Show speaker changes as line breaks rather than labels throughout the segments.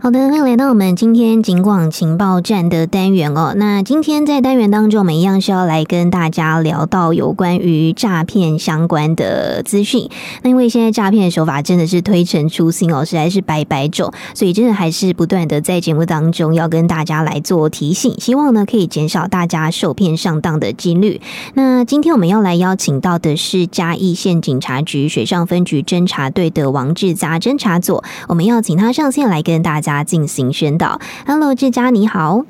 好的，那来到我们今天警广情报站的单元哦。那今天在单元当中，我们一样是要来跟大家聊到有关于诈骗相关的资讯。那因为现在诈骗的手法真的是推陈出新哦，实在是百百种，所以真的还是不断的在节目当中要跟大家来做提醒，希望呢可以减少大家受骗上当的几率。那今天我们要来邀请到的是嘉义县警察局水上分局侦查队的王志嘉侦查佐，我们要请他上线来跟大家。家进行宣导。Hello，志嘉你好。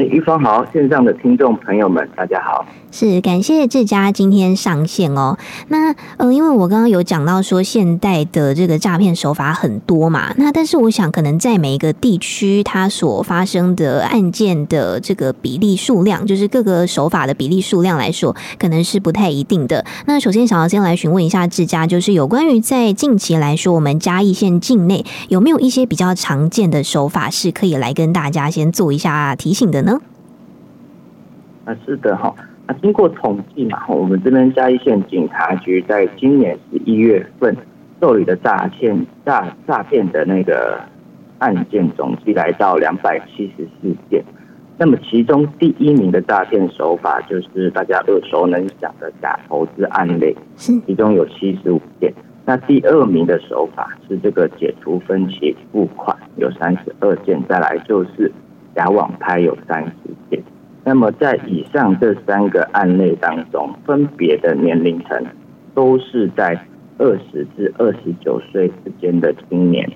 哎，玉芳好，线上的听众朋友们，大家好。
是感谢志佳今天上线哦。那嗯，因为我刚刚有讲到说，现代的这个诈骗手法很多嘛。那但是我想，可能在每一个地区，它所发生的案件的这个比例数量，就是各个手法的比例数量来说，可能是不太一定的。那首先想要先来询问一下志佳，就是有关于在近期来说，我们嘉义县境内有没有一些比较常见的手法是可以来跟大家先做一下提醒的呢？
啊，是的哈。经过统计嘛，我们这边嘉义县警察局在今年十一月份受理的诈骗诈诈骗的那个案件总计来到两百七十四件。那么其中第一名的诈骗手法就是大家耳熟能详的假投资案例，其中有七十五件。那第二名的手法是这个解除分期付款，有三十二件。再来就是假网拍，有三十件。那么在以上这三个案例当中，分别的年龄层都是在二十至二十九岁之间的青年。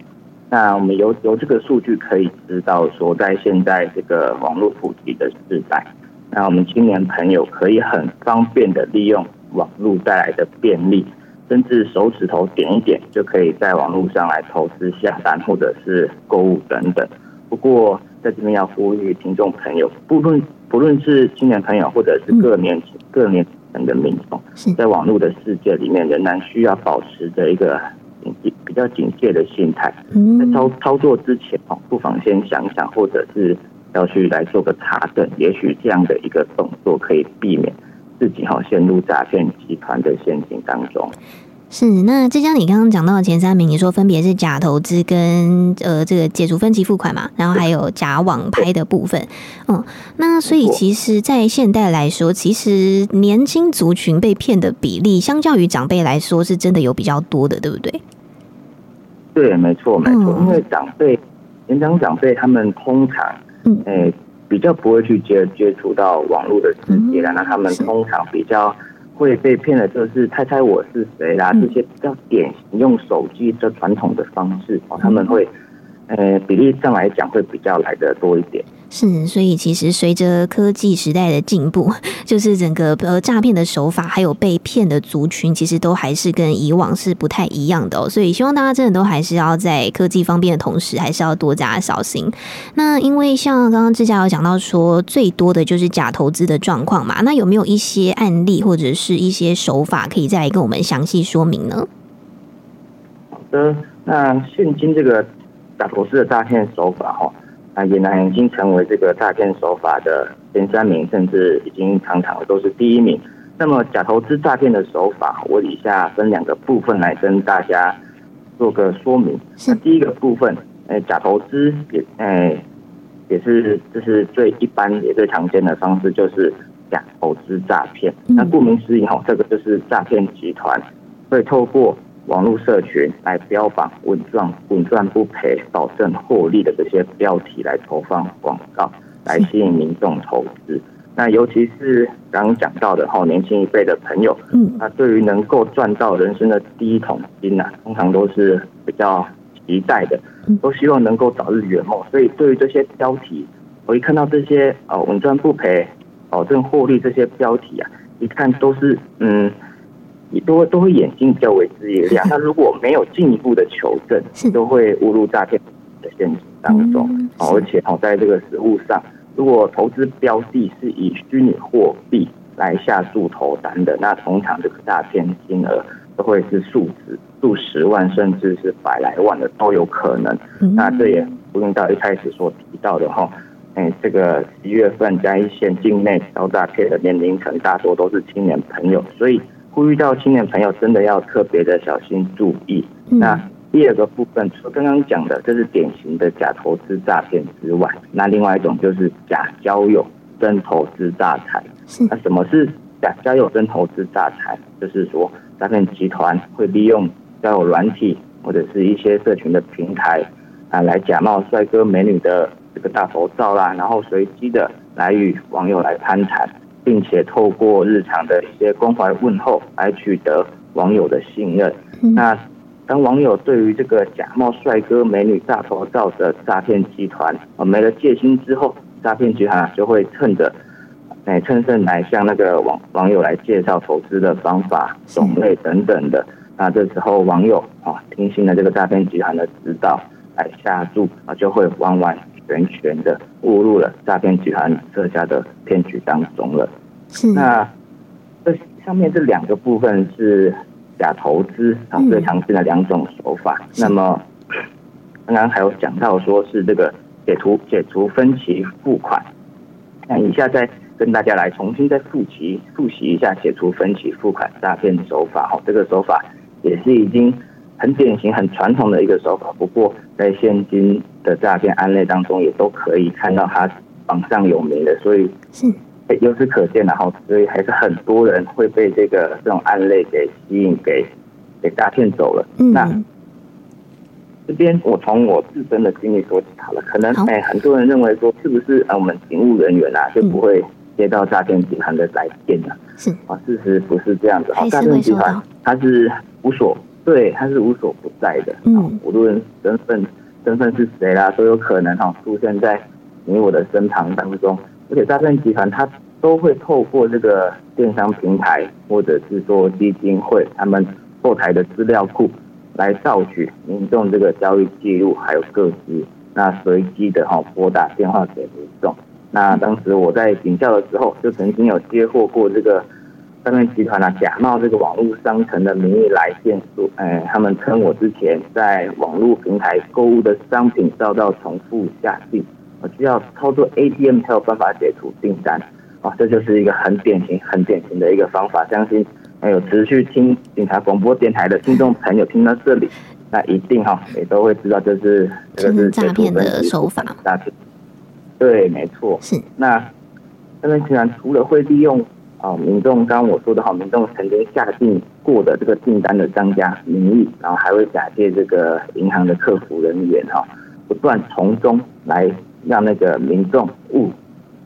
那我们由由这个数据可以知道，说在现在这个网络普及的时代，那我们青年朋友可以很方便的利用网络带来的便利，甚至手指头点一点就可以在网络上来投资下单或者是购物等等。不过在这边要呼吁听众朋友，不论不论是青年朋友，或者是各年各年层的民众，在网络的世界里面，仍然需要保持着一个比较警戒的心态。在操操作之前哦，不妨先想想，或者是要去来做个查证，也许这样的一个动作可以避免自己哈陷入诈骗集团的陷阱当中。
是，那浙江，你刚刚讲到的前三名，你说分别是假投资跟呃这个解除分期付款嘛，然后还有假网拍的部分，嗯，那所以其实，在现代来说，其实年轻族群被骗的比例，相较于长辈来说，是真的有比较多的，对不对？
对，没错，没错，因为长辈年长长辈他们通常，嗯，诶，比较不会去接接触到网络的世界了，那他们通常比较。会被骗的，就是猜猜我是谁啦，这些比较典型用手机的传统的方式哦，他们会，呃，比例上来讲会比较来的多一点。
是，所以其实随着科技时代的进步，就是整个呃诈骗的手法，还有被骗的族群，其实都还是跟以往是不太一样的哦。所以希望大家真的都还是要在科技方便的同时，还是要多加小心。那因为像刚刚志嘉有讲到说，最多的就是假投资的状况嘛，那有没有一些案例或者是一些手法，可以再来跟我们详细说明呢？
好的，那现今这个假投资的诈骗手法哈。啊，也已经成为这个诈骗手法的前三名，甚至已经常常都是第一名。那么假投资诈骗的手法，我以下分两个部分来跟大家做个说明。那第一个部分，诶，假投资也，诶，也是这是最一般也最常见的方式，就是假投资诈骗。那顾名思义哈，这个就是诈骗集团会透过。网络社群来标榜稳赚、稳赚不赔、保证获利的这些标题来投放广告，来吸引民众投资。那尤其是刚刚讲到的哈，年轻一辈的朋友，嗯，那对于能够赚到人生的第一桶金呐，通常都是比较期待的，都希望能够早日圆梦。所以对于这些标题，我一看到这些哦稳赚不赔、保证获利这些标题啊，一看都是嗯。都会都会眼睛比较为之一亮。那如果没有进一步的求证，都会误入诈骗的陷阱当中。而且哦，在这个实物上，如果投资标的是以虚拟货币来下注投单的，那通常这个诈骗金额都会是数值、数十万，甚至是百来万的都有可能。那这也不用到一开始所提到的哈，哎，这个十一月份嘉义县境内遭诈骗的年龄层大多都是青年朋友，所以。呼吁到青年朋友真的要特别的小心注意。那第二个部分，除了刚刚讲的，这是典型的假投资诈骗之外，那另外一种就是假交友真投资诈财。那什么是假交友真投资诈财？就是说，诈骗集团会利用交友软体或者是一些社群的平台啊，来假冒帅哥美女的这个大头照啦，然后随机的来与网友来攀谈，并且透过日常的一些关怀问候来取得网友的信任。那当网友对于这个假冒帅哥美女大头照的诈骗集团啊没了戒心之后，诈骗集团就会趁着哎趁胜来向那个网网友来介绍投资的方法、种类等等的。那这时候网友啊听信了这个诈骗集团的指导来下注啊，就会完完全全的误入了诈骗集团设下的骗局当中了。是。那这上面这两个部分是。假投资啊，最常见的两种手法。嗯、那么，刚刚还有讲到说是这个解除解除分期付款。那以下再跟大家来重新再复习复习一下解除分期付款诈骗手法。哦，这个手法也是已经很典型、很传统的一个手法。不过，在现今的诈骗案例当中，也都可以看到它榜上有名的。所以是。由此可见，然后所以还是很多人会被这个这种案例给吸引，给给诈骗走了。嗯、那这边我从我自身的经历说起好了，可能哎，很多人认为说，是不是啊，我们警务人员啊就不会接到诈骗集团的来电呢？是啊，事实不是这样子。诈骗集团它是无所对，他是无所不在的。嗯，无论身份身份是谁啦，都有可能哈出现在你我的身旁当中。而且诈骗集团他都会透过这个电商平台或者是说基金会，他们后台的资料库来盗取民众这个交易记录还有个资，那随机的哈拨打电话给民众。那当时我在警校的时候，就曾经有接获过这个诈骗集团啊，假冒这个网络商城的名义来电说，哎，他们称我之前在网络平台购物的商品遭到重复下订。需要操作 ATM 才有办法解除订单，啊，这就是一个很典型、很典型的一个方法。相信还有持续听警察广播电台的听众朋友听到这里，那一定哈也都会知道这是这个是诈骗的手法。诈骗，对，没错。是。那诈骗集团除了会利用啊民众刚刚我说的哈，民众曾经下定过的这个订单的商家名义，然后还会假借这个银行的客服人员哈，不断从中来。让那个民众误，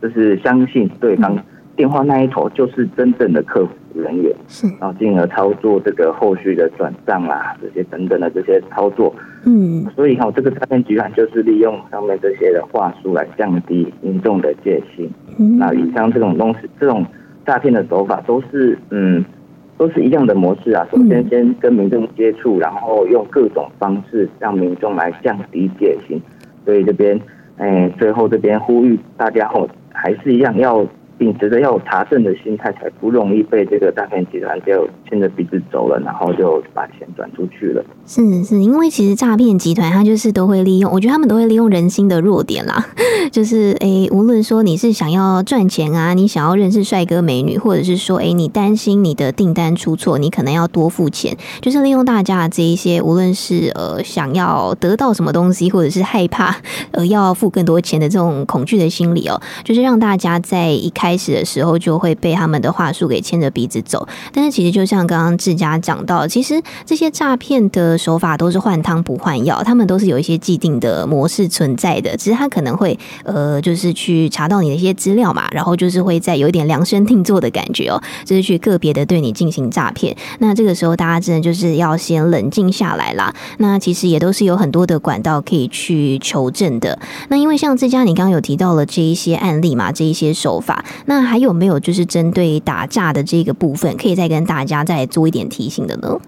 就是相信对方电话那一头就是真正的客服人员，是，然后进而操作这个后续的转账啊，这些等等的这些操作，嗯，所以哈，这个诈骗集团就是利用上面这些的话术来降低民众的戒心。嗯，那以上这种东西，这种诈骗的手法都是，嗯，都是一样的模式啊。首先先跟民众接触，然后用各种方式让民众来降低戒心。所以这边。哎，最后这边呼吁大家后，还是一样要。秉持着要有查证的心态，才不容易被这个诈骗集团就牵着鼻子走了，然后就把钱转出去了。
是是，因为其实诈骗集团他就是都会利用，我觉得他们都会利用人心的弱点啦。就是诶、无论说你是想要赚钱啊，你想要认识帅哥美女，或者是说诶、你担心你的订单出错，你可能要多付钱，就是利用大家这一些，无论是呃想要得到什么东西，或者是害怕呃要付更多钱的这种恐惧的心理哦，就是让大家在一开。开始的时候就会被他们的话术给牵着鼻子走，但是其实就像刚刚志佳讲到，其实这些诈骗的手法都是换汤不换药，他们都是有一些既定的模式存在的，只是他可能会呃，就是去查到你的一些资料嘛，然后就是会在有一点量身定做的感觉哦，就是去个别的对你进行诈骗。那这个时候大家真的就是要先冷静下来啦。那其实也都是有很多的管道可以去求证的。那因为像自家你刚刚有提到了这一些案例嘛，这一些手法。那还有没有就是针对打诈的这个部分，可以再跟大家再做一点提醒的呢？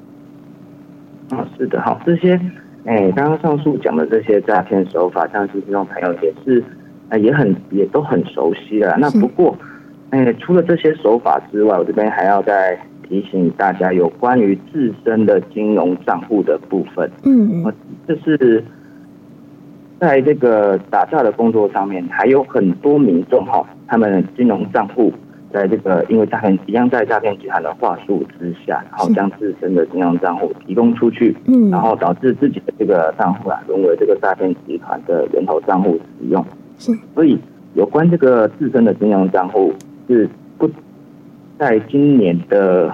啊，是的，好，这些，哎，刚刚上述讲的这些诈骗手法，相信听众朋友也是，呃，也很也都很熟悉了。那不过，哎，除了这些手法之外，我这边还要再提醒大家有关于自身的金融账户的部分。嗯，这是。在这个打诈的工作上面，还有很多民众哈，他们金融账户在这个因为诈骗一样在诈骗集团的话术之下，然后将自身的金融账户提供出去，嗯，然后导致自己的这个账户啊沦为这个诈骗集团的人头账户使用。是，所以有关这个自身的金融账户是不在今年的，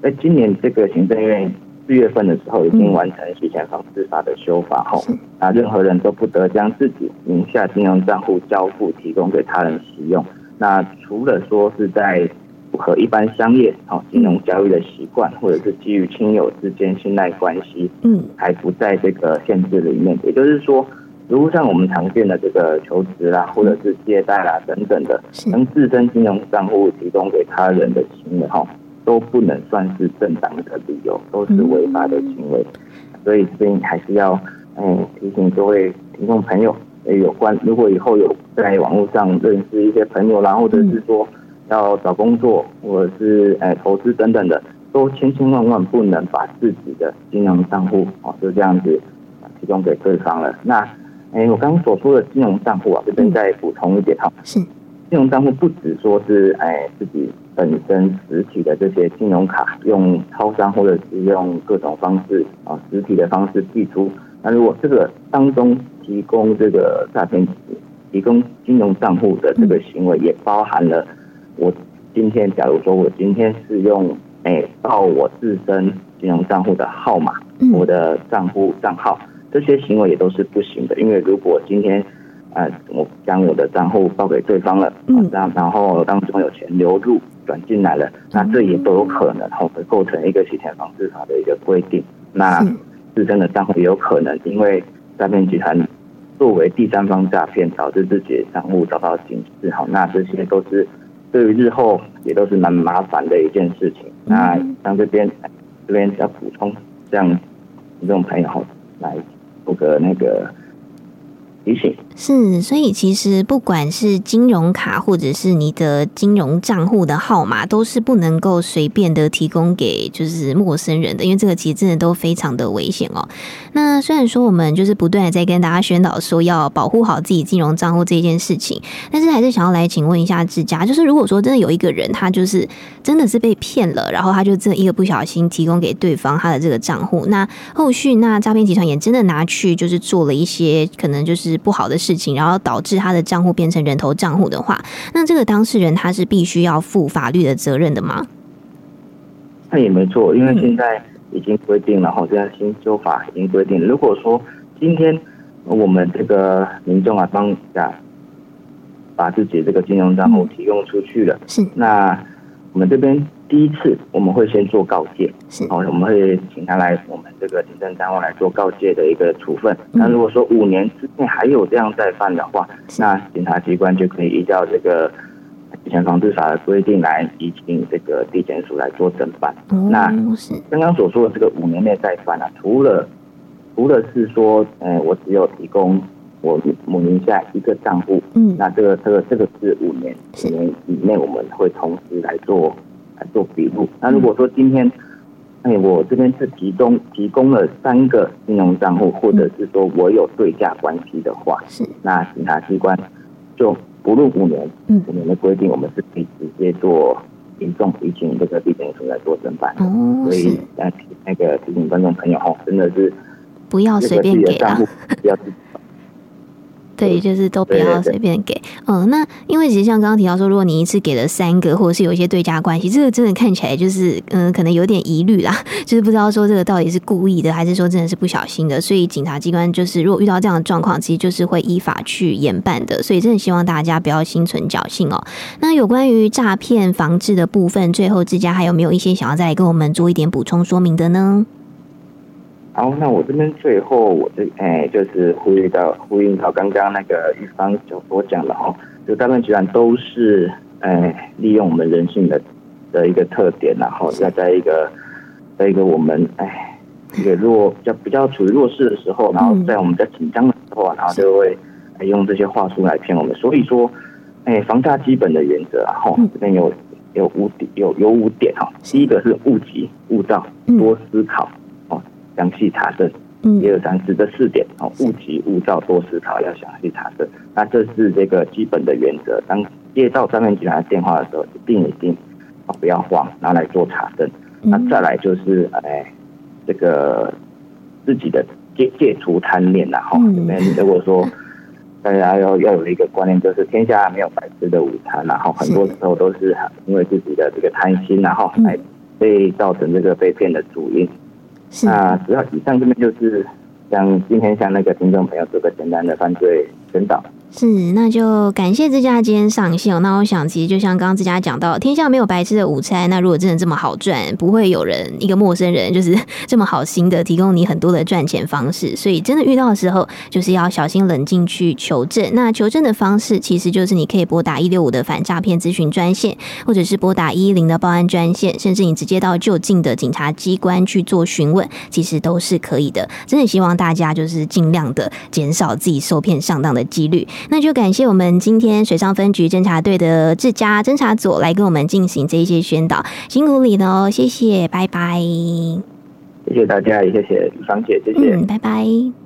在今年这个行政院四月份的时候已经完成洗钱防治法的修法后，那任何人都不得将自己名下金融账户交付提供给他人使用。那除了说是在符合一般商业哦金融交易的习惯，或者是基于亲友之间信赖关系，嗯，还不在这个限制里面。也就是说，如果像我们常见的这个求职啦，或者是借贷啦等等的，能自身金融账户提供给他人的行为哈，都不能算是正当的理由，都是违法的行为。所以这边还是要嗯提醒各位听众朋友。有关，如果以后有在网络上认识一些朋友然后，或者是说要找工作，或者是诶投资等等的，都千千万万不能把自己的金融账户哦就这样子提供给对方了。那诶我刚刚所说的金融账户啊，这边再补充一点哈，是金融账户不只说是诶自己本身实体的这些金融卡，用超商或者是用各种方式啊实体的方式寄出。那如果这个当中提供这个诈骗提供金融账户的这个行为，也包含了我今天假如说我今天是用诶到我自身金融账户的号码，我的账户账号这些行为也都是不行的，因为如果今天呃我将我的账户报给对方了，嗯，然然后当中有钱流入转进来了，那这也都有可能会构成一个洗钱防治法的一个规定，那。自身的账户也有可能因为诈骗集团作为第三方诈骗，导致自己的账户遭到警示。好，那这些都是对于日后也都是蛮麻烦的一件事情。那像这边这边要补充，这样这种朋友来做个那个。提醒
是，所以其实不管是金融卡或者是你的金融账户的号码，都是不能够随便的提供给就是陌生人的，因为这个其实真的都非常的危险哦。那虽然说我们就是不断的在跟大家宣导说要保护好自己金融账户这件事情，但是还是想要来请问一下志佳，就是如果说真的有一个人他就是真的是被骗了，然后他就这一个不小心提供给对方他的这个账户，那后续那诈骗集团也真的拿去就是做了一些可能就是。是不好的事情，然后导致他的账户变成人头账户的话，那这个当事人他是必须要负法律的责任的吗？
那也没错，因为现在已经规定了，哈、嗯，现在新修法已经规定，如果说今天我们这个民众啊，当下把自己这个金融账户提供出去了，嗯、是那我们这边。第一次我们会先做告诫，是，好，我们会请他来我们这个行政单位来做告诫的一个处分。那如果说五年之内还有这样再犯的话，那检察机关就可以依照这个以前防治法的规定来移请这个地检署来做侦办。那刚刚所说的这个五年内再犯啊，除了除了是说，嗯，我只有提供我母名下一个账户，嗯，那这个这个这个是五年五年以内我们会同时来做。来做笔录。那如果说今天，哎，我这边是提供提供了三个金融账户，或者是说我有对价关系的话，是那检察机关就不入五年，嗯，五年的规定，我们是可以直接做民众提请这个地检署来做侦办。哦，所以那那个提醒观众朋友哦，真的是
不要随便给啊，不要。对，就是都不要随便给。嗯，那因为其实像刚刚提到说，如果你一次给了三个，或者是有一些对家关系，这个真的看起来就是嗯，可能有点疑虑啦，就是不知道说这个到底是故意的，还是说真的是不小心的。所以警察机关就是如果遇到这样的状况，其实就是会依法去严办的。所以真的希望大家不要心存侥幸哦。那有关于诈骗防治的部分，最后之家还有没有一些想要再来跟我们做一点补充说明的呢？
好，那我这边最后我这哎，就是呼吁到呼应到刚刚那个玉芳所所讲的哦，就大部分集团都是哎利用我们人性的的一个特点，然后要在一个在一个我们哎一个弱比较比较处于弱势的时候，然后在我们比较紧张的时候，然后就会用这些话术来骗我们。所以说，哎，房价基本的原则啊，哈，这边有有五点，有有五点哈。第一个是勿急勿躁，多思考。详细查证，一二三四这四点哦，勿急勿躁，多思考，要详细查证。那这是这个基本的原则。当接到诈骗集团的电话的时候，一定一定啊不要慌，拿来做查证。那再来就是哎，这个自己的戒戒除贪念呐，哈，里面如果说大家要要有一个观念，就是天下没有白吃的午餐，然后很多时候都是因为自己的这个贪心，然后来被造成这个被骗的主因。那主要以上这边就是像今天向那个听众朋友做个简单的犯罪宣导。
是，那就感谢姿佳今天上线。那我想，其实就像刚刚这家讲到，天下没有白吃的午餐。那如果真的这么好赚，不会有人一个陌生人就是这么好心的提供你很多的赚钱方式。所以真的遇到的时候，就是要小心冷静去求证。那求证的方式，其实就是你可以拨打一六五的反诈骗咨询专线，或者是拨打一一零的报案专线，甚至你直接到就近的警察机关去做询问，其实都是可以的。真的希望大家就是尽量的减少自己受骗上当的几率。那就感谢我们今天水上分局侦查队的志佳侦查组来跟我们进行这一些宣导，辛苦你了哦，谢谢，拜拜。
谢谢大家，也谢谢芳姐，谢谢，
嗯，拜拜。